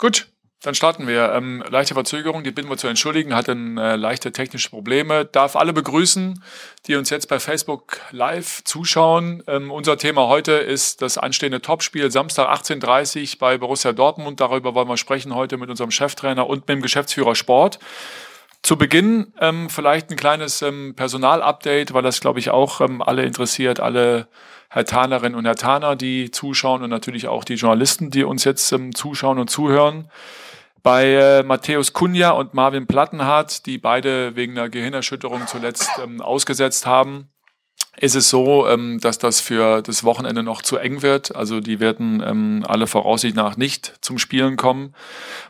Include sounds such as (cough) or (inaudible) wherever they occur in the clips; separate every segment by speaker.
Speaker 1: Gut, dann starten wir. Ähm, leichte Verzögerung, die bitten wir zu entschuldigen, hatten äh, leichte technische Probleme. Darf alle begrüßen, die uns jetzt bei Facebook live zuschauen. Ähm, unser Thema heute ist das anstehende Topspiel Samstag 18.30 bei Borussia Dortmund. Darüber wollen wir sprechen heute mit unserem Cheftrainer und mit dem Geschäftsführer Sport. Zu Beginn ähm, vielleicht ein kleines ähm, Personalupdate, weil das, glaube ich, auch ähm, alle interessiert, alle Herr Tanerinnen und Herr Taner, die zuschauen und natürlich auch die Journalisten, die uns jetzt ähm, zuschauen und zuhören. Bei äh, Matthäus Kunja und Marvin Plattenhardt, die beide wegen einer Gehirnerschütterung zuletzt ähm, ausgesetzt haben, ist es so, ähm, dass das für das Wochenende noch zu eng wird. Also die werden ähm, alle Voraussicht nach nicht zum Spielen kommen.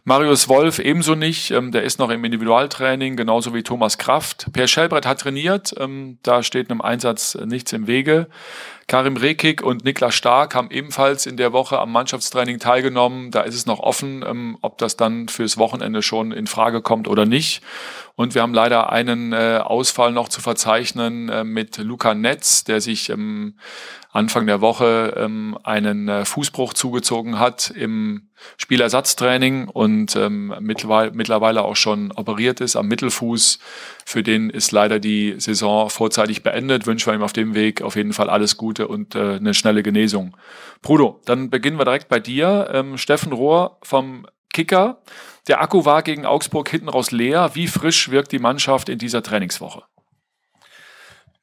Speaker 1: Marius Wolf ebenso nicht. Ähm, der ist noch im Individualtraining, genauso wie Thomas Kraft. Per Schellbrett hat trainiert. Da steht einem Einsatz nichts im Wege. Karim Rekik und Niklas Stark haben ebenfalls in der Woche am Mannschaftstraining teilgenommen. Da ist es noch offen, ob das dann fürs Wochenende schon in Frage kommt oder nicht. Und wir haben leider einen äh, Ausfall noch zu verzeichnen äh, mit Luca Netz, der sich ähm, Anfang der Woche ähm, einen äh, Fußbruch zugezogen hat im Spielersatztraining und ähm, mittlerweile, mittlerweile auch schon operiert ist am Mittelfuß. Für den ist leider die Saison vorzeitig beendet. Wünschen wir ihm auf dem Weg auf jeden Fall alles Gute und äh, eine schnelle Genesung. Bruno, dann beginnen wir direkt bei dir. Ähm, Steffen Rohr vom Kicker. Der Akku war gegen Augsburg hinten raus leer. Wie frisch wirkt die Mannschaft in dieser Trainingswoche?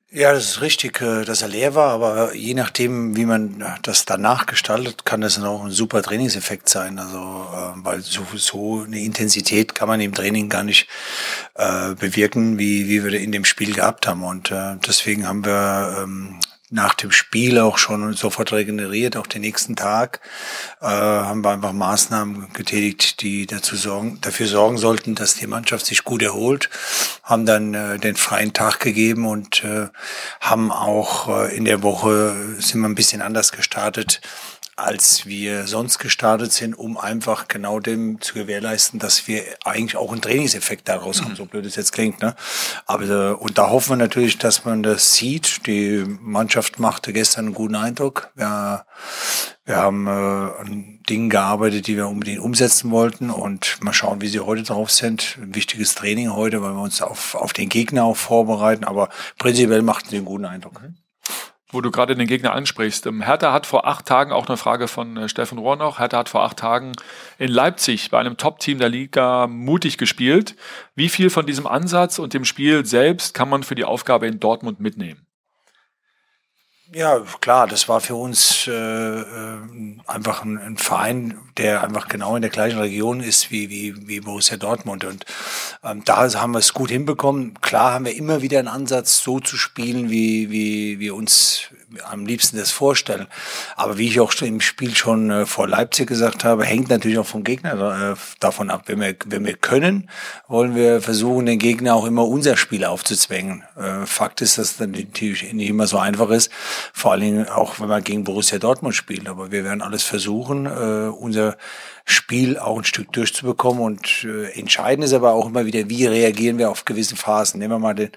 Speaker 2: Ja, das ist richtig, äh, dass er leer war, aber je nachdem, wie man das danach gestaltet, kann das auch ein super Trainingseffekt sein. Also, äh, weil so, so eine Intensität kann man im Training gar nicht äh, bewirken, wie, wie wir in dem Spiel gehabt haben. Und äh, deswegen haben wir ähm, nach dem Spiel auch schon sofort regeneriert, auch den nächsten Tag, äh, haben wir einfach Maßnahmen getätigt, die dazu sorgen, dafür sorgen sollten, dass die Mannschaft sich gut erholt, haben dann äh, den freien Tag gegeben und äh, haben auch äh, in der Woche sind wir ein bisschen anders gestartet als wir sonst gestartet sind, um einfach genau dem zu gewährleisten, dass wir eigentlich auch einen Trainingseffekt daraus haben, so blöd es jetzt klingt. Ne? Aber äh, und da hoffen wir natürlich, dass man das sieht. Die Mannschaft machte gestern einen guten Eindruck. Wir, wir haben äh, an Dingen gearbeitet, die wir unbedingt umsetzen wollten und mal schauen, wie sie heute drauf sind. Ein wichtiges Training heute, weil wir uns auf, auf den Gegner auch vorbereiten, aber prinzipiell machten sie einen guten Eindruck. Mhm
Speaker 1: wo du gerade den Gegner ansprichst. Ähm, Hertha hat vor acht Tagen, auch eine Frage von äh, Steffen Rohr noch, Hertha hat vor acht Tagen in Leipzig bei einem Top-Team der Liga mutig gespielt. Wie viel von diesem Ansatz und dem Spiel selbst kann man für die Aufgabe in Dortmund mitnehmen?
Speaker 2: Ja, klar, das war für uns äh, äh, einfach ein, ein, Verein, der einfach genau in der gleichen Region ist wie, wie, wie Borussia Dortmund. Und ähm, da haben wir es gut hinbekommen. Klar haben wir immer wieder einen Ansatz, so zu spielen, wie, wie wir uns am liebsten das vorstellen. Aber wie ich auch im Spiel schon äh, vor Leipzig gesagt habe, hängt natürlich auch vom Gegner äh, davon ab. Wenn wir, wenn wir können, wollen wir versuchen, den Gegner auch immer unser Spiel aufzuzwängen. Äh, Fakt ist, dass das natürlich nicht immer so einfach ist, vor allen Dingen auch, wenn man gegen Borussia Dortmund spielt. Aber wir werden alles versuchen, äh, unser Spiel auch ein Stück durchzubekommen. Und äh, entscheidend ist aber auch immer wieder, wie reagieren wir auf gewisse Phasen. Nehmen wir mal den,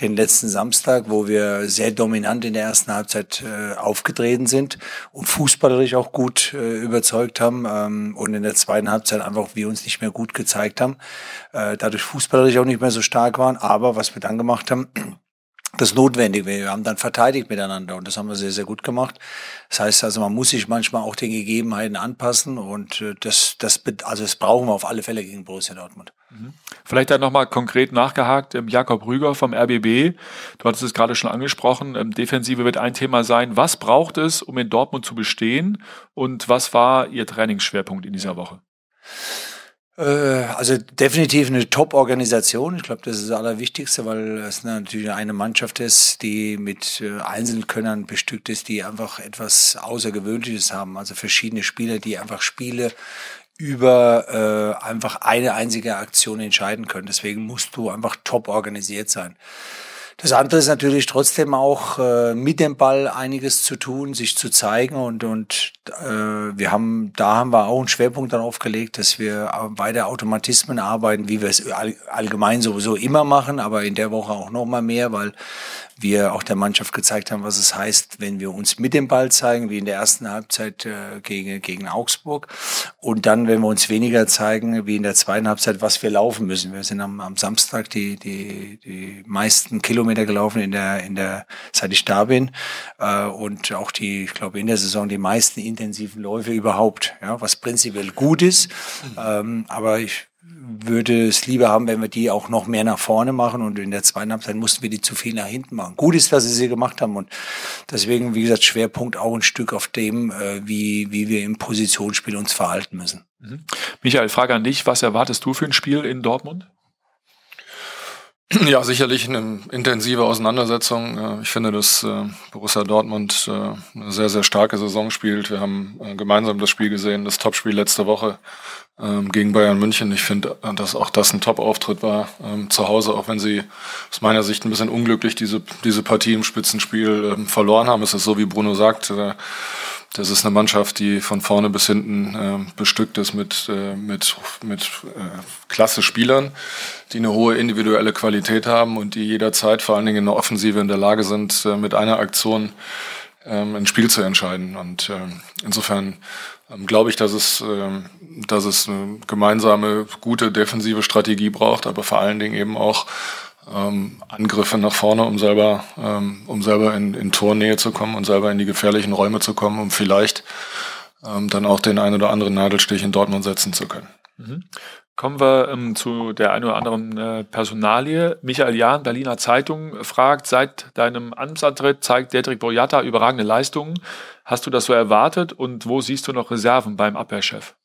Speaker 2: den letzten Samstag, wo wir sehr dominant in der ersten Halbzeit äh, aufgetreten sind und fußballerisch auch gut äh, überzeugt haben ähm, und in der zweiten Halbzeit einfach wir uns nicht mehr gut gezeigt haben, äh, dadurch fußballerisch auch nicht mehr so stark waren. Aber was wir dann gemacht haben, das notwendig. Wir haben dann verteidigt miteinander und das haben wir sehr, sehr gut gemacht. Das heißt also, man muss sich manchmal auch den Gegebenheiten anpassen und äh, das, das, also das brauchen wir auf alle Fälle gegen Borussia Dortmund.
Speaker 1: Mhm. Vielleicht dann nochmal konkret nachgehakt, ähm, Jakob Rüger vom RBB, du hattest es gerade schon angesprochen, ähm, Defensive wird ein Thema sein. Was braucht es, um in Dortmund zu bestehen und was war Ihr Trainingsschwerpunkt in dieser Woche?
Speaker 2: Äh, also definitiv eine Top-Organisation. Ich glaube, das ist das Allerwichtigste, weil es natürlich eine Mannschaft ist, die mit äh, Einzelkönnern bestückt ist, die einfach etwas Außergewöhnliches haben. Also verschiedene Spieler, die einfach Spiele über äh, einfach eine einzige Aktion entscheiden können. Deswegen musst du einfach top organisiert sein. Das andere ist natürlich trotzdem auch äh, mit dem Ball einiges zu tun, sich zu zeigen. Und und äh, wir haben da haben wir auch einen Schwerpunkt darauf gelegt, dass wir beide Automatismen arbeiten, wie wir es all, allgemein sowieso immer machen, aber in der Woche auch noch mal mehr, weil wir auch der Mannschaft gezeigt haben, was es heißt, wenn wir uns mit dem Ball zeigen, wie in der ersten Halbzeit äh, gegen, gegen Augsburg. Und dann, wenn wir uns weniger zeigen, wie in der zweiten Halbzeit, was wir laufen müssen. Wir sind am, am Samstag die, die, die meisten Kilometer gelaufen in der, in der, seit ich da bin. Äh, und auch die, ich glaube, in der Saison die meisten intensiven Läufe überhaupt, ja, was prinzipiell gut ist. Mhm. Ähm, aber ich würde es lieber haben, wenn wir die auch noch mehr nach vorne machen und in der zweiten Halbzeit mussten wir die zu viel nach hinten machen. Gut ist, dass sie sie gemacht haben und deswegen, wie gesagt, Schwerpunkt auch ein Stück auf dem, äh, wie, wie wir im Positionsspiel uns verhalten müssen.
Speaker 1: Mhm. Michael, Frage an dich. Was erwartest du für ein Spiel in Dortmund?
Speaker 3: Ja, sicherlich eine intensive Auseinandersetzung. Ich finde, dass äh, Borussia Dortmund äh, eine sehr, sehr starke Saison spielt. Wir haben äh, gemeinsam das Spiel gesehen, das Topspiel letzte Woche ähm, gegen Bayern München. Ich finde, dass auch das ein Top-Auftritt war ähm, zu Hause, auch wenn sie aus meiner Sicht ein bisschen unglücklich diese, diese Partie im Spitzenspiel ähm, verloren haben. Es ist so, wie Bruno sagt, das ist eine Mannschaft, die von vorne bis hinten äh, bestückt ist mit, äh, mit, mit äh, klasse Spielern, die eine hohe individuelle Qualität haben und die jederzeit vor allen Dingen in der Offensive in der Lage sind, äh, mit einer Aktion ähm, ein Spiel zu entscheiden. Und äh, insofern ähm, glaube ich, dass es, ähm, dass es eine gemeinsame, gute defensive Strategie braucht, aber vor allen Dingen eben auch ähm, Angriffe nach vorne, um selber, ähm, um selber in, in Tornähe zu kommen und selber in die gefährlichen Räume zu kommen, um vielleicht ähm, dann auch den einen oder anderen Nadelstich in Dortmund setzen zu können.
Speaker 1: Mhm. Kommen wir ähm, zu der einen oder anderen äh, Personalie. Michael Jahn, Berliner Zeitung, fragt, seit deinem Amtsantritt zeigt Dedrick Boyata überragende Leistungen. Hast du das so erwartet und wo siehst du noch Reserven beim Abwehrchef?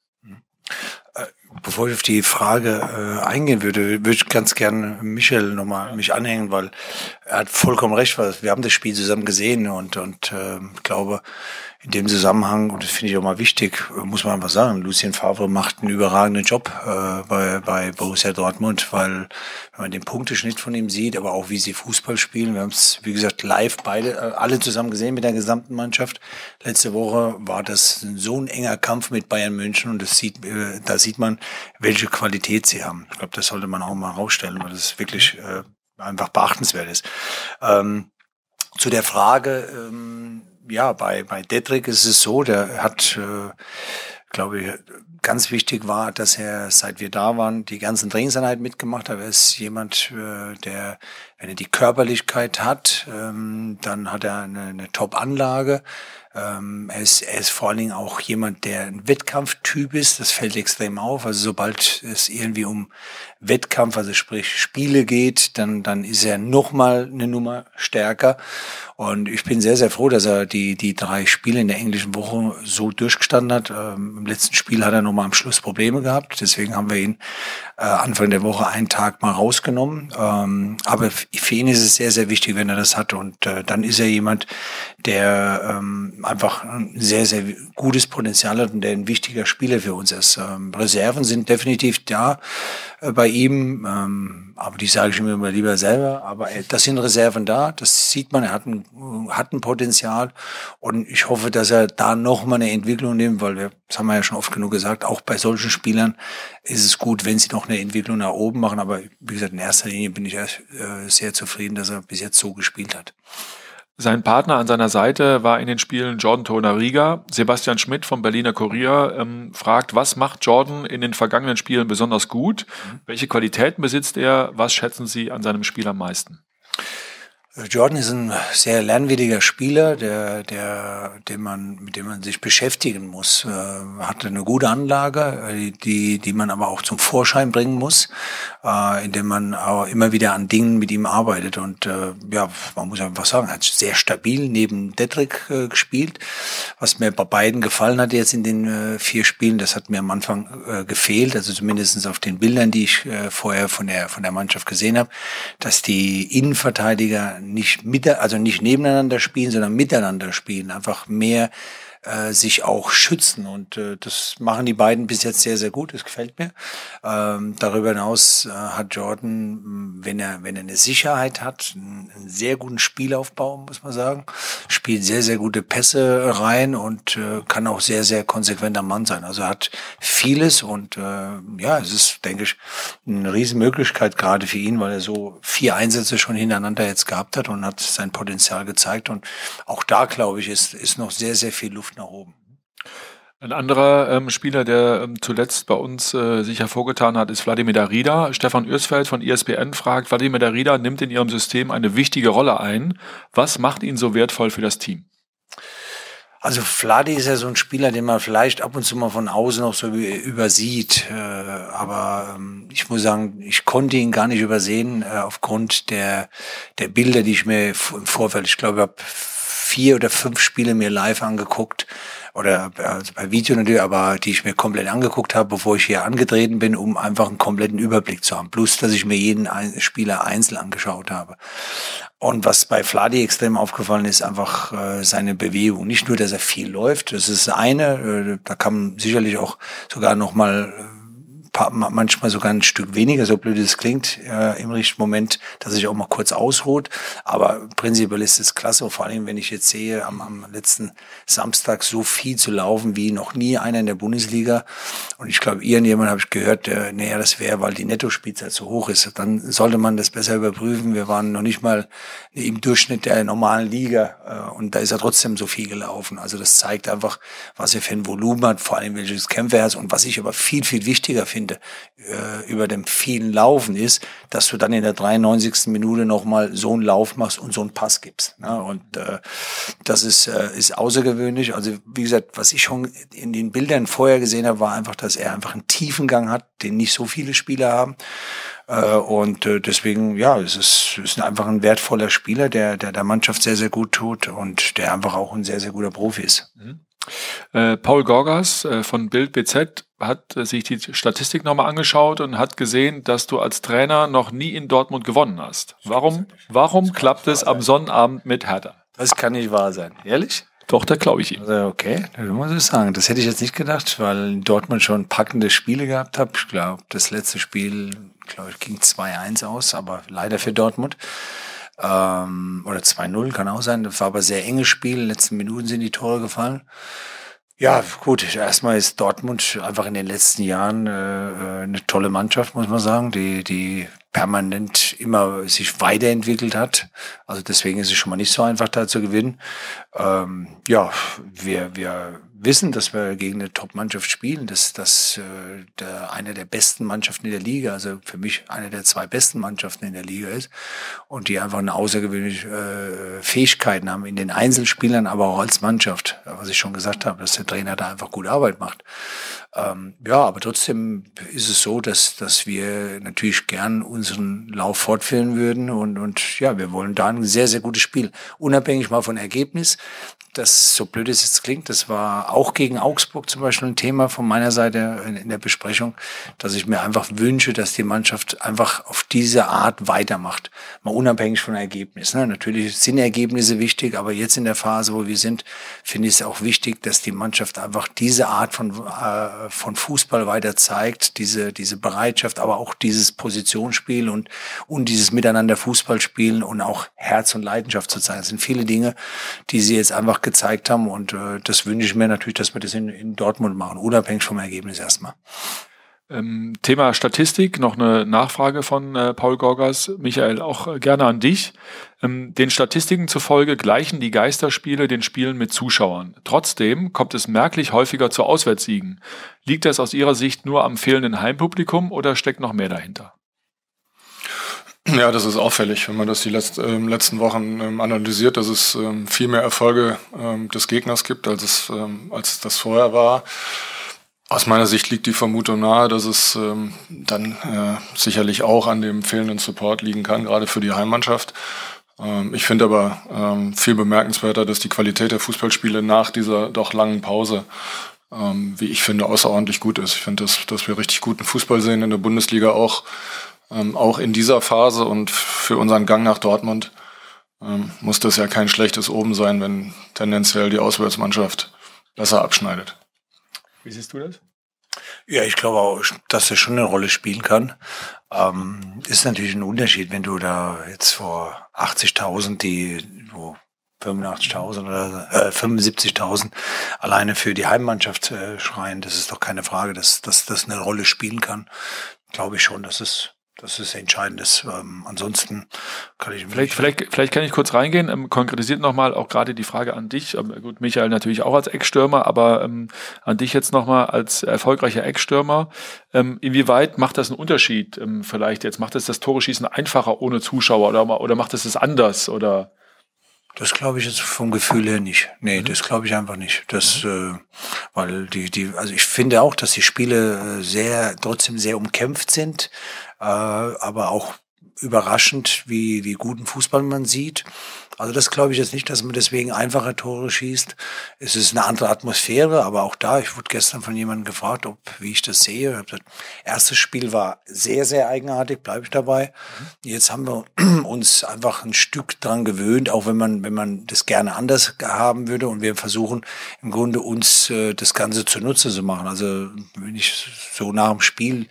Speaker 2: Äh, bevor ich auf die Frage äh, eingehen würde, würde ich ganz gerne Michel nochmal mich anhängen, weil er hat vollkommen recht, weil wir haben das Spiel zusammen gesehen und und äh, glaube, in dem Zusammenhang, und das finde ich auch mal wichtig, muss man einfach sagen, Lucien Favre macht einen überragenden Job äh, bei, bei Borussia Dortmund, weil wenn man den Punkteschnitt von ihm sieht, aber auch wie sie Fußball spielen, wir haben es, wie gesagt, live beide, äh, alle zusammen gesehen mit der gesamten Mannschaft. Letzte Woche war das so ein enger Kampf mit Bayern München und das sieht, äh, da sieht man, welche Qualität sie haben. Ich glaube, das sollte man auch mal rausstellen, weil das wirklich äh, einfach beachtenswert ist. Ähm, zu der Frage, ähm, ja, bei, bei Dedrick ist es so, der hat, äh, glaube ich, ganz wichtig war, dass er, seit wir da waren, die ganzen Trainingseinheiten mitgemacht hat. Er ist jemand, äh, der, wenn er die Körperlichkeit hat, ähm, dann hat er eine, eine Top-Anlage. Ähm, er, ist, er ist vor allen Dingen auch jemand, der ein Wettkampftyp ist. Das fällt extrem auf. Also sobald es irgendwie um Wettkampf, also sprich Spiele geht, dann, dann ist er noch mal eine Nummer stärker. Und ich bin sehr, sehr froh, dass er die, die drei Spiele in der englischen Woche so durchgestanden hat. Ähm, Im letzten Spiel hat er nochmal am Schluss Probleme gehabt. Deswegen haben wir ihn äh, Anfang der Woche einen Tag mal rausgenommen. Ähm, aber für ihn ist es sehr, sehr wichtig, wenn er das hat. Und äh, dann ist er jemand, der ähm, einfach ein sehr, sehr gutes Potenzial hat und der ein wichtiger Spieler für uns ist. Ähm, Reserven sind definitiv da äh, bei ihm. Ähm, aber die sage ich mir immer lieber selber. Aber das sind Reserven da, das sieht man, er hat ein, hat ein Potenzial und ich hoffe, dass er da nochmal eine Entwicklung nimmt, weil wir, das haben wir ja schon oft genug gesagt, auch bei solchen Spielern ist es gut, wenn sie noch eine Entwicklung nach oben machen. Aber wie gesagt, in erster Linie bin ich äh, sehr zufrieden, dass er bis jetzt so gespielt hat.
Speaker 1: Sein Partner an seiner Seite war in den Spielen Jordan Tonariga. Sebastian Schmidt vom Berliner Kurier ähm, fragt, was macht Jordan in den vergangenen Spielen besonders gut? Mhm. Welche Qualitäten besitzt er? Was schätzen Sie an seinem Spiel am meisten?
Speaker 2: Jordan ist ein sehr lernwilliger Spieler, der, der, dem man, mit dem man sich beschäftigen muss. Äh, hat eine gute Anlage, äh, die, die man aber auch zum Vorschein bringen muss, äh, indem man auch immer wieder an Dingen mit ihm arbeitet. Und äh, ja, man muss einfach sagen, hat sehr stabil neben Detrick äh, gespielt. Was mir bei beiden gefallen hat jetzt in den äh, vier Spielen, das hat mir am Anfang äh, gefehlt, also zumindestens auf den Bildern, die ich äh, vorher von der, von der Mannschaft gesehen habe, dass die Innenverteidiger nicht mit, also nicht nebeneinander spielen, sondern miteinander spielen. Einfach mehr äh, sich auch schützen. Und äh, das machen die beiden bis jetzt sehr, sehr gut. Das gefällt mir. Ähm, darüber hinaus äh, hat Jordan, wenn er, wenn er eine Sicherheit hat, einen, einen sehr guten Spielaufbau, muss man sagen, spielt sehr, sehr gute Pässe rein und äh, kann auch sehr, sehr konsequenter Mann sein. Also hat vieles und äh, ja, es ist, denke ich, eine Riesenmöglichkeit gerade für ihn, weil er so vier Einsätze schon hintereinander jetzt gehabt hat und hat sein Potenzial gezeigt. Und auch da, glaube ich, ist, ist noch sehr, sehr viel Luft nach oben.
Speaker 1: Ein anderer ähm, Spieler, der ähm, zuletzt bei uns äh, sich hervorgetan hat, ist Wladimir Darida. Stefan Ürsfeld von ESPN fragt, Wladimir Darida nimmt in Ihrem System eine wichtige Rolle ein. Was macht ihn so wertvoll für das Team?
Speaker 2: Also Vladi ist ja so ein Spieler, den man vielleicht ab und zu mal von außen noch so übersieht. Äh, aber ähm, ich muss sagen, ich konnte ihn gar nicht übersehen äh, aufgrund der, der Bilder, die ich mir im Vorfeld, ich glaube, ich habe vier oder fünf Spiele mir live angeguckt oder also bei Video natürlich, aber die ich mir komplett angeguckt habe, bevor ich hier angetreten bin, um einfach einen kompletten Überblick zu haben. Plus, dass ich mir jeden Spieler einzeln angeschaut habe. Und was bei Fladi extrem aufgefallen ist, einfach äh, seine Bewegung. Nicht nur, dass er viel läuft, das ist eine, äh, da kann man sicherlich auch sogar noch mal äh, manchmal sogar ein Stück weniger, so blöd es klingt, äh, im richtigen Moment, dass ich auch mal kurz ausruht. Aber prinzipiell ist es klasse, vor allem wenn ich jetzt sehe, am, am letzten Samstag so viel zu laufen wie noch nie einer in der Bundesliga. Und ich glaube, irgendjemand habe ich gehört, äh, naja, das wäre, weil die Nettospielzeit so hoch ist. Dann sollte man das besser überprüfen. Wir waren noch nicht mal im Durchschnitt der normalen Liga äh, und da ist er trotzdem so viel gelaufen. Also das zeigt einfach, was er für ein Volumen hat, vor allem welches Kämpfe er und was ich aber viel, viel wichtiger finde, finde, äh, über dem vielen Laufen ist, dass du dann in der 93. Minute nochmal so einen Lauf machst und so einen Pass gibst. Ne? Und äh, das ist, äh, ist außergewöhnlich. Also wie gesagt, was ich schon in den Bildern vorher gesehen habe, war einfach, dass er einfach einen tiefen Gang hat, den nicht so viele Spieler haben. Äh, und äh, deswegen, ja, es ist, ist einfach ein wertvoller Spieler, der, der der Mannschaft sehr, sehr gut tut und der einfach auch ein sehr, sehr guter Profi ist. Mhm.
Speaker 1: Äh, Paul Gorgas äh, von Bild BZ hat äh, sich die Statistik nochmal angeschaut und hat gesehen, dass du als Trainer noch nie in Dortmund gewonnen hast. Warum, warum klappt es am Sonnabend mit Hertha?
Speaker 2: Das kann nicht wahr sein. Ehrlich?
Speaker 1: Doch, da glaube ich ihm.
Speaker 2: Also okay, das muss ich sagen. Das hätte ich jetzt nicht gedacht, weil in Dortmund schon packende Spiele gehabt habe. Ich glaube, das letzte Spiel, glaube ich, ging 2-1 aus, aber leider für Dortmund. Ähm, oder 2-0 kann auch sein. Das war aber sehr enges Spiel. In den letzten Minuten sind die Tore gefallen. Ja, gut. Erstmal ist Dortmund einfach in den letzten Jahren äh, äh, eine tolle Mannschaft, muss man sagen, die, die permanent immer sich weiterentwickelt hat. Also deswegen ist es schon mal nicht so einfach, da zu gewinnen. Ähm, ja, wir, wir wissen, dass wir gegen eine Top-Mannschaft spielen, dass das äh, der, eine der besten Mannschaften in der Liga, also für mich eine der zwei besten Mannschaften in der Liga ist und die einfach eine außergewöhnliche äh, Fähigkeiten haben in den Einzelspielern, aber auch als Mannschaft, was ich schon gesagt habe, dass der Trainer da einfach gute Arbeit macht. Ähm, ja, aber trotzdem ist es so, dass, dass wir natürlich gern unseren Lauf fortführen würden und, und ja, wir wollen da ein sehr, sehr gutes Spiel. Unabhängig mal von Ergebnis, das so blöd es jetzt klingt, das war auch gegen Augsburg zum Beispiel ein Thema von meiner Seite in, in, der Besprechung, dass ich mir einfach wünsche, dass die Mannschaft einfach auf diese Art weitermacht. Mal unabhängig von Ergebnis. Ne? Natürlich sind Ergebnisse wichtig, aber jetzt in der Phase, wo wir sind, finde ich es auch wichtig, dass die Mannschaft einfach diese Art von, äh, von Fußball weiter zeigt, diese, diese Bereitschaft, aber auch dieses Positionsspiel und, und dieses Miteinander Fußball spielen und auch Herz und Leidenschaft zu zeigen. Das sind viele Dinge, die sie jetzt einfach gezeigt haben. Und äh, das wünsche ich mir natürlich, dass wir das in, in Dortmund machen, unabhängig vom Ergebnis erstmal.
Speaker 1: Ähm, Thema Statistik, noch eine Nachfrage von äh, Paul Gorgas. Michael, auch äh, gerne an dich. Ähm, den Statistiken zufolge gleichen die Geisterspiele den Spielen mit Zuschauern. Trotzdem kommt es merklich häufiger zu Auswärtssiegen. Liegt das aus Ihrer Sicht nur am fehlenden Heimpublikum oder steckt noch mehr dahinter?
Speaker 3: Ja, das ist auffällig, wenn man das die letzt, äh, letzten Wochen ähm, analysiert, dass es ähm, viel mehr Erfolge ähm, des Gegners gibt, als es, ähm, als das vorher war. Aus meiner Sicht liegt die Vermutung nahe, dass es ähm, dann äh, sicherlich auch an dem fehlenden Support liegen kann, gerade für die Heimmannschaft. Ähm, ich finde aber ähm, viel bemerkenswerter, dass die Qualität der Fußballspiele nach dieser doch langen Pause, ähm, wie ich finde, außerordentlich gut ist. Ich finde, dass, dass wir richtig guten Fußball sehen in der Bundesliga auch ähm, auch in dieser Phase und für unseren Gang nach Dortmund ähm, muss das ja kein schlechtes Oben sein, wenn tendenziell die Auswärtsmannschaft besser abschneidet.
Speaker 1: Wie siehst du das?
Speaker 2: Ja, ich glaube auch, dass er schon eine Rolle spielen kann. Ähm, ist natürlich ein Unterschied, wenn du da jetzt vor 80.000, die wo 85.000 oder äh, 75.000 alleine für die Heimmannschaft äh, schreien. Das ist doch keine Frage, dass, dass das eine Rolle spielen kann. Glaube ich schon, dass es das ist entscheidend. Ähm, ansonsten kann ich
Speaker 1: vielleicht, vielleicht, vielleicht kann ich kurz reingehen. Ähm, konkretisiert nochmal auch gerade die Frage an dich. Ähm, gut, Michael natürlich auch als Eckstürmer, aber ähm, an dich jetzt nochmal als erfolgreicher Eckstürmer. Ähm, inwieweit macht das einen Unterschied? Ähm, vielleicht jetzt macht es das, das Tore schießen einfacher ohne Zuschauer oder, oder macht es es anders oder?
Speaker 2: Das glaube ich jetzt vom Gefühl her nicht. Nee, mhm. das glaube ich einfach nicht. Das, mhm. äh, weil die, die, also ich finde auch, dass die Spiele äh, sehr, trotzdem sehr umkämpft sind, aber auch überraschend, wie, wie guten Fußball man sieht. Also das glaube ich jetzt nicht, dass man deswegen einfache Tore schießt. Es ist eine andere Atmosphäre, aber auch da, ich wurde gestern von jemandem gefragt, ob wie ich das sehe. Ich gesagt, erstes Spiel war sehr, sehr eigenartig, bleibe ich dabei. Mhm. Jetzt haben wir (clears throat) uns einfach ein Stück dran gewöhnt, auch wenn man, wenn man das gerne anders haben würde. Und wir versuchen im Grunde uns äh, das Ganze zunutze zu machen. Also wenn ich so nach dem Spiel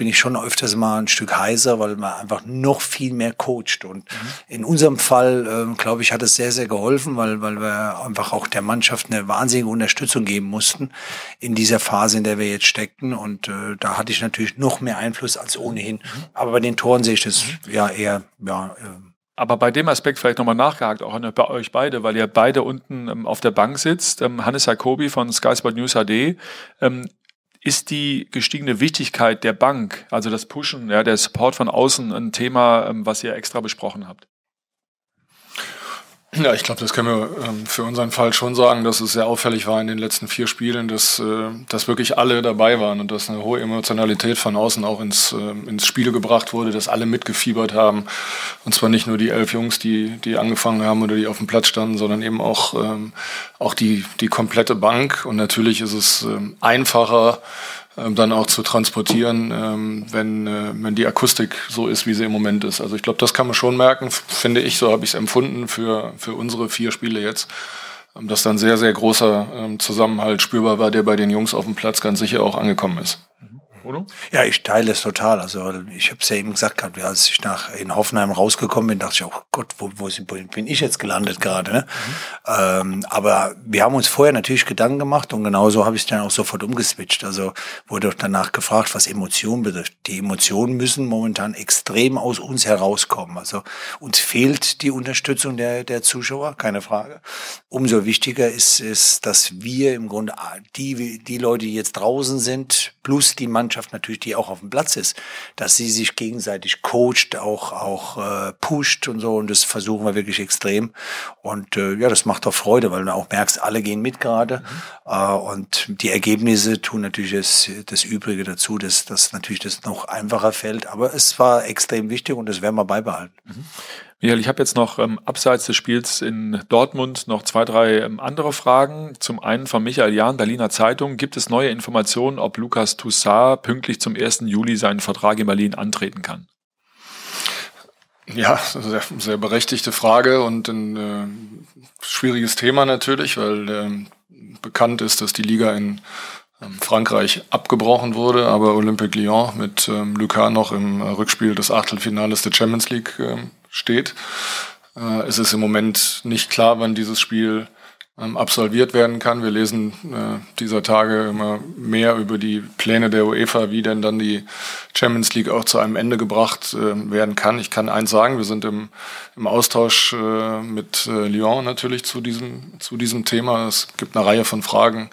Speaker 2: bin ich schon öfters mal ein Stück heiser, weil man einfach noch viel mehr coacht. Und mhm. in unserem Fall, äh, glaube ich, hat es sehr, sehr geholfen, weil, weil wir einfach auch der Mannschaft eine wahnsinnige Unterstützung geben mussten in dieser Phase, in der wir jetzt steckten. Und äh, da hatte ich natürlich noch mehr Einfluss als ohnehin. Mhm. Aber bei den Toren sehe ich das mhm. ja eher, ja, äh,
Speaker 1: aber bei dem Aspekt vielleicht nochmal nachgehakt, auch bei euch beide, weil ihr beide unten ähm, auf der Bank sitzt. Ähm, Hannes Jacobi von Sky Sport News HD. Ähm, ist die gestiegene Wichtigkeit der Bank, also das Pushen, ja, der Support von außen, ein Thema, ähm, was ihr extra besprochen habt?
Speaker 3: Ja, ich glaube, das können wir ähm, für unseren Fall schon sagen, dass es sehr auffällig war in den letzten vier Spielen, dass, äh, dass wirklich alle dabei waren und dass eine hohe Emotionalität von außen auch ins, äh, ins Spiel gebracht wurde, dass alle mitgefiebert haben. Und zwar nicht nur die elf Jungs, die, die angefangen haben oder die auf dem Platz standen, sondern eben auch, ähm, auch die, die komplette Bank. Und natürlich ist es ähm, einfacher, ähm, dann auch zu transportieren, ähm, wenn, äh, wenn die Akustik so ist, wie sie im Moment ist. Also ich glaube, das kann man schon merken, finde ich, so habe ich es empfunden für, für unsere vier Spiele jetzt, ähm, dass dann sehr, sehr großer ähm, Zusammenhalt spürbar war, der bei den Jungs auf dem Platz ganz sicher auch angekommen ist.
Speaker 2: Oder? Ja, ich teile es total. Also ich habe es ja eben gesagt gehabt, als ich nach in Hoffenheim rausgekommen bin, dachte ich, oh Gott, wo, wo bin ich jetzt gelandet gerade? Ne? Mhm. Ähm, aber wir haben uns vorher natürlich Gedanken gemacht und genauso habe ich es dann auch sofort umgeswitcht. Also wurde danach gefragt, was Emotionen betrifft. Die Emotionen müssen momentan extrem aus uns herauskommen. Also uns fehlt die Unterstützung der, der Zuschauer, keine Frage. Umso wichtiger ist es, dass wir im Grunde die, die Leute, die jetzt draußen sind, plus die Mannschaft, Mannschaft natürlich, die auch auf dem Platz ist, dass sie sich gegenseitig coacht, auch, auch äh, pusht und so. Und das versuchen wir wirklich extrem. Und äh, ja, das macht doch Freude, weil du auch merkst, alle gehen mit gerade. Mhm. Äh, und die Ergebnisse tun natürlich das, das Übrige dazu, dass, dass natürlich das noch einfacher fällt. Aber es war extrem wichtig und das werden wir beibehalten. Mhm.
Speaker 1: Michael, ich habe jetzt noch ähm, abseits des Spiels in Dortmund noch zwei, drei ähm, andere Fragen. Zum einen von Michael Jahn, Berliner Zeitung. Gibt es neue Informationen, ob Lukas Toussaint pünktlich zum 1. Juli seinen Vertrag in Berlin antreten kann?
Speaker 3: Ja, sehr, sehr berechtigte Frage und ein äh, schwieriges Thema natürlich, weil äh, bekannt ist, dass die Liga in ähm, Frankreich abgebrochen wurde, aber Olympique Lyon mit ähm, Lucas noch im Rückspiel des Achtelfinales der Champions League ähm, steht. Äh, es ist im Moment nicht klar, wann dieses Spiel ähm, absolviert werden kann. Wir lesen äh, dieser Tage immer mehr über die Pläne der UEFA, wie denn dann die Champions League auch zu einem Ende gebracht äh, werden kann. Ich kann eins sagen, wir sind im, im Austausch äh, mit äh, Lyon natürlich zu diesem, zu diesem Thema. Es gibt eine Reihe von Fragen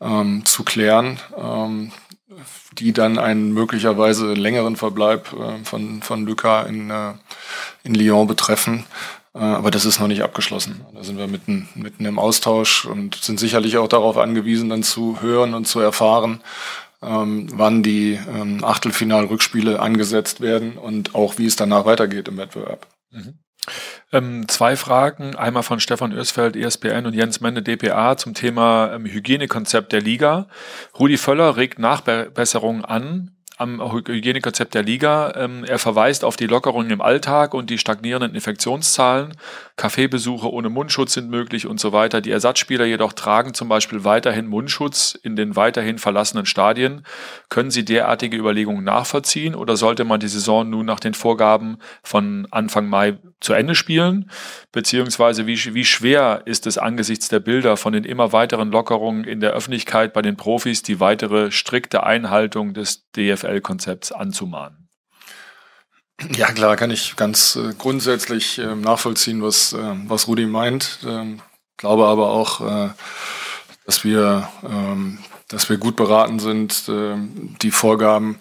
Speaker 3: ähm, zu klären. Ähm, die dann einen möglicherweise längeren Verbleib äh, von, von Lucas in, äh, in Lyon betreffen. Äh, aber das ist noch nicht abgeschlossen. Da sind wir mitten, mitten im Austausch und sind sicherlich auch darauf angewiesen, dann zu hören und zu erfahren, ähm, wann die ähm, Achtelfinal-Rückspiele angesetzt werden und auch wie es danach weitergeht im Wettbewerb. Mhm.
Speaker 1: Ähm, zwei Fragen, einmal von Stefan Ösfeld, ESPN und Jens Mende, DPA zum Thema ähm, Hygienekonzept der Liga. Rudi Völler regt Nachbesserungen an, am Hygienekonzept der Liga. Ähm, er verweist auf die Lockerungen im Alltag und die stagnierenden Infektionszahlen. Kaffeebesuche ohne Mundschutz sind möglich und so weiter. Die Ersatzspieler jedoch tragen zum Beispiel weiterhin Mundschutz in den weiterhin verlassenen Stadien. Können Sie derartige Überlegungen nachvollziehen oder sollte man die Saison nun nach den Vorgaben von Anfang Mai zu Ende spielen? Beziehungsweise wie, wie schwer ist es angesichts der Bilder von den immer weiteren Lockerungen in der Öffentlichkeit bei den Profis die weitere strikte Einhaltung des DFL-Konzepts anzumahnen?
Speaker 3: Ja, klar, kann ich ganz äh, grundsätzlich äh, nachvollziehen, was, äh, was Rudi meint. Ähm, glaube aber auch, äh, dass wir, ähm, dass wir gut beraten sind, ähm, die Vorgaben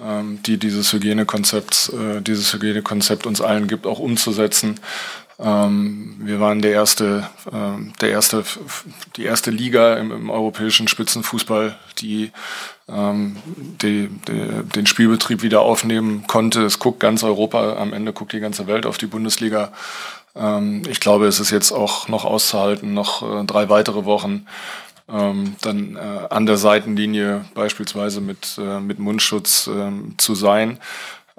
Speaker 3: ähm, die dieses Hygienekonzept, äh, dieses Hygienekonzept uns allen gibt, auch umzusetzen. Ähm, wir waren der erste, äh, der erste, die erste Liga im, im europäischen Spitzenfußball, die, ähm, die, die, den Spielbetrieb wieder aufnehmen konnte. Es guckt ganz Europa, am Ende guckt die ganze Welt auf die Bundesliga. Ähm, ich glaube, es ist jetzt auch noch auszuhalten, noch äh, drei weitere Wochen ähm, dann äh, an der Seitenlinie beispielsweise mit, äh, mit Mundschutz ähm, zu sein.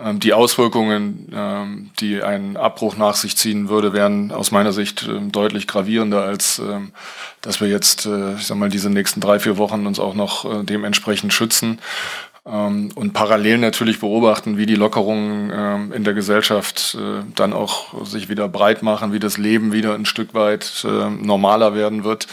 Speaker 3: Ähm, die Auswirkungen, ähm, die ein Abbruch nach sich ziehen würde, wären aus meiner Sicht ähm, deutlich gravierender, als ähm, dass wir jetzt, äh, ich sag mal, diese nächsten drei, vier Wochen uns auch noch äh, dementsprechend schützen ähm, und parallel natürlich beobachten, wie die Lockerungen ähm, in der Gesellschaft äh, dann auch sich wieder breit machen, wie das Leben wieder ein Stück weit äh, normaler werden wird.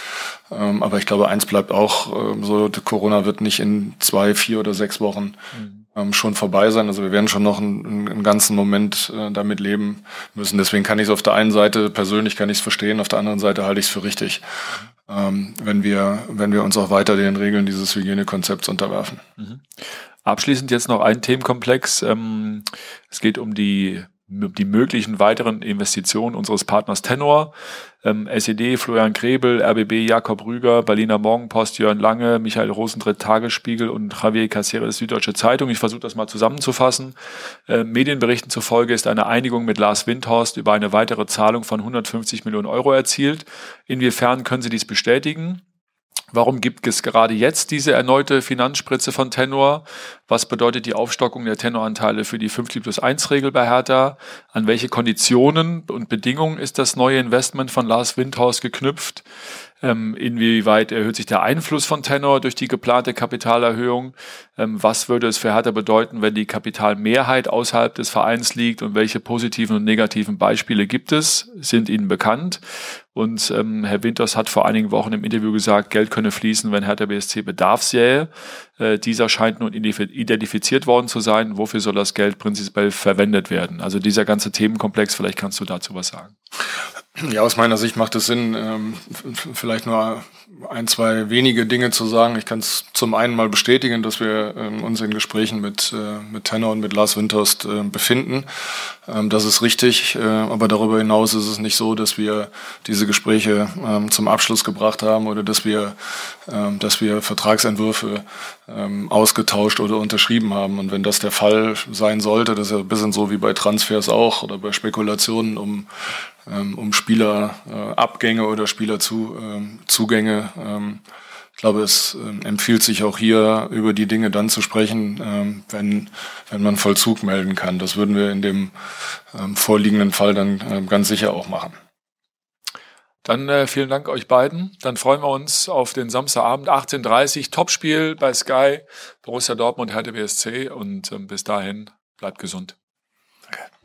Speaker 3: Ähm, aber ich glaube, eins bleibt auch ähm, so, Corona wird nicht in zwei, vier oder sechs Wochen mhm. Ähm, schon vorbei sein. Also wir werden schon noch einen, einen ganzen Moment äh, damit leben müssen. Deswegen kann ich es auf der einen Seite persönlich kann ich es verstehen, auf der anderen Seite halte ich es für richtig, ähm, wenn wir wenn wir uns auch weiter den Regeln dieses Hygienekonzepts unterwerfen. Mhm.
Speaker 1: Abschließend jetzt noch ein Themenkomplex. Ähm, es geht um die die möglichen weiteren Investitionen unseres Partners Tenor, ähm, SED, Florian Krebel, RBB, Jakob Rüger, Berliner Morgenpost, Jörn Lange, Michael Rosentritt, Tagesspiegel und Javier Caceres, Süddeutsche Zeitung. Ich versuche das mal zusammenzufassen. Äh, Medienberichten zufolge ist eine Einigung mit Lars Windhorst über eine weitere Zahlung von 150 Millionen Euro erzielt. Inwiefern können Sie dies bestätigen? Warum gibt es gerade jetzt diese erneute Finanzspritze von Tenor? Was bedeutet die Aufstockung der Tenoranteile für die 50 plus 1 Regel bei Hertha? An welche Konditionen und Bedingungen ist das neue Investment von Lars Windhaus geknüpft? Ähm, inwieweit erhöht sich der Einfluss von Tenor durch die geplante Kapitalerhöhung? Ähm, was würde es für Hertha bedeuten, wenn die Kapitalmehrheit außerhalb des Vereins liegt? Und welche positiven und negativen Beispiele gibt es? Sind Ihnen bekannt? Und ähm, Herr Winters hat vor einigen Wochen im Interview gesagt, Geld könne fließen, wenn Hertha BSC Bedarf sähe. Äh, dieser scheint nun identifiziert worden zu sein. Wofür soll das Geld prinzipiell verwendet werden? Also dieser ganze Themenkomplex, vielleicht kannst du dazu was sagen.
Speaker 3: Ja, aus meiner Sicht macht es Sinn, ähm, vielleicht nur ein, zwei wenige Dinge zu sagen. Ich kann es zum einen mal bestätigen, dass wir ähm, uns in Gesprächen mit, äh, mit Tenor und mit Lars Windhorst äh, befinden. Ähm, das ist richtig, äh, aber darüber hinaus ist es nicht so, dass wir diese Gespräche zum Abschluss gebracht haben oder dass wir, dass wir Vertragsentwürfe ausgetauscht oder unterschrieben haben. Und wenn das der Fall sein sollte, das ist ja ein bisschen so wie bei Transfers auch oder bei Spekulationen um ähm, um Spielerabgänge oder Spielerzugänge. Ähm, ich glaube, es ähm, empfiehlt sich auch hier über die Dinge dann zu sprechen, ähm, wenn, wenn man Vollzug melden kann. Das würden wir in dem ähm, vorliegenden Fall dann ähm, ganz sicher auch machen.
Speaker 1: Dann äh, vielen Dank euch beiden. Dann freuen wir uns auf den Samstagabend 18.30 Topspiel bei Sky, Borussia Dortmund, Hertha BSC und ähm, bis dahin bleibt gesund.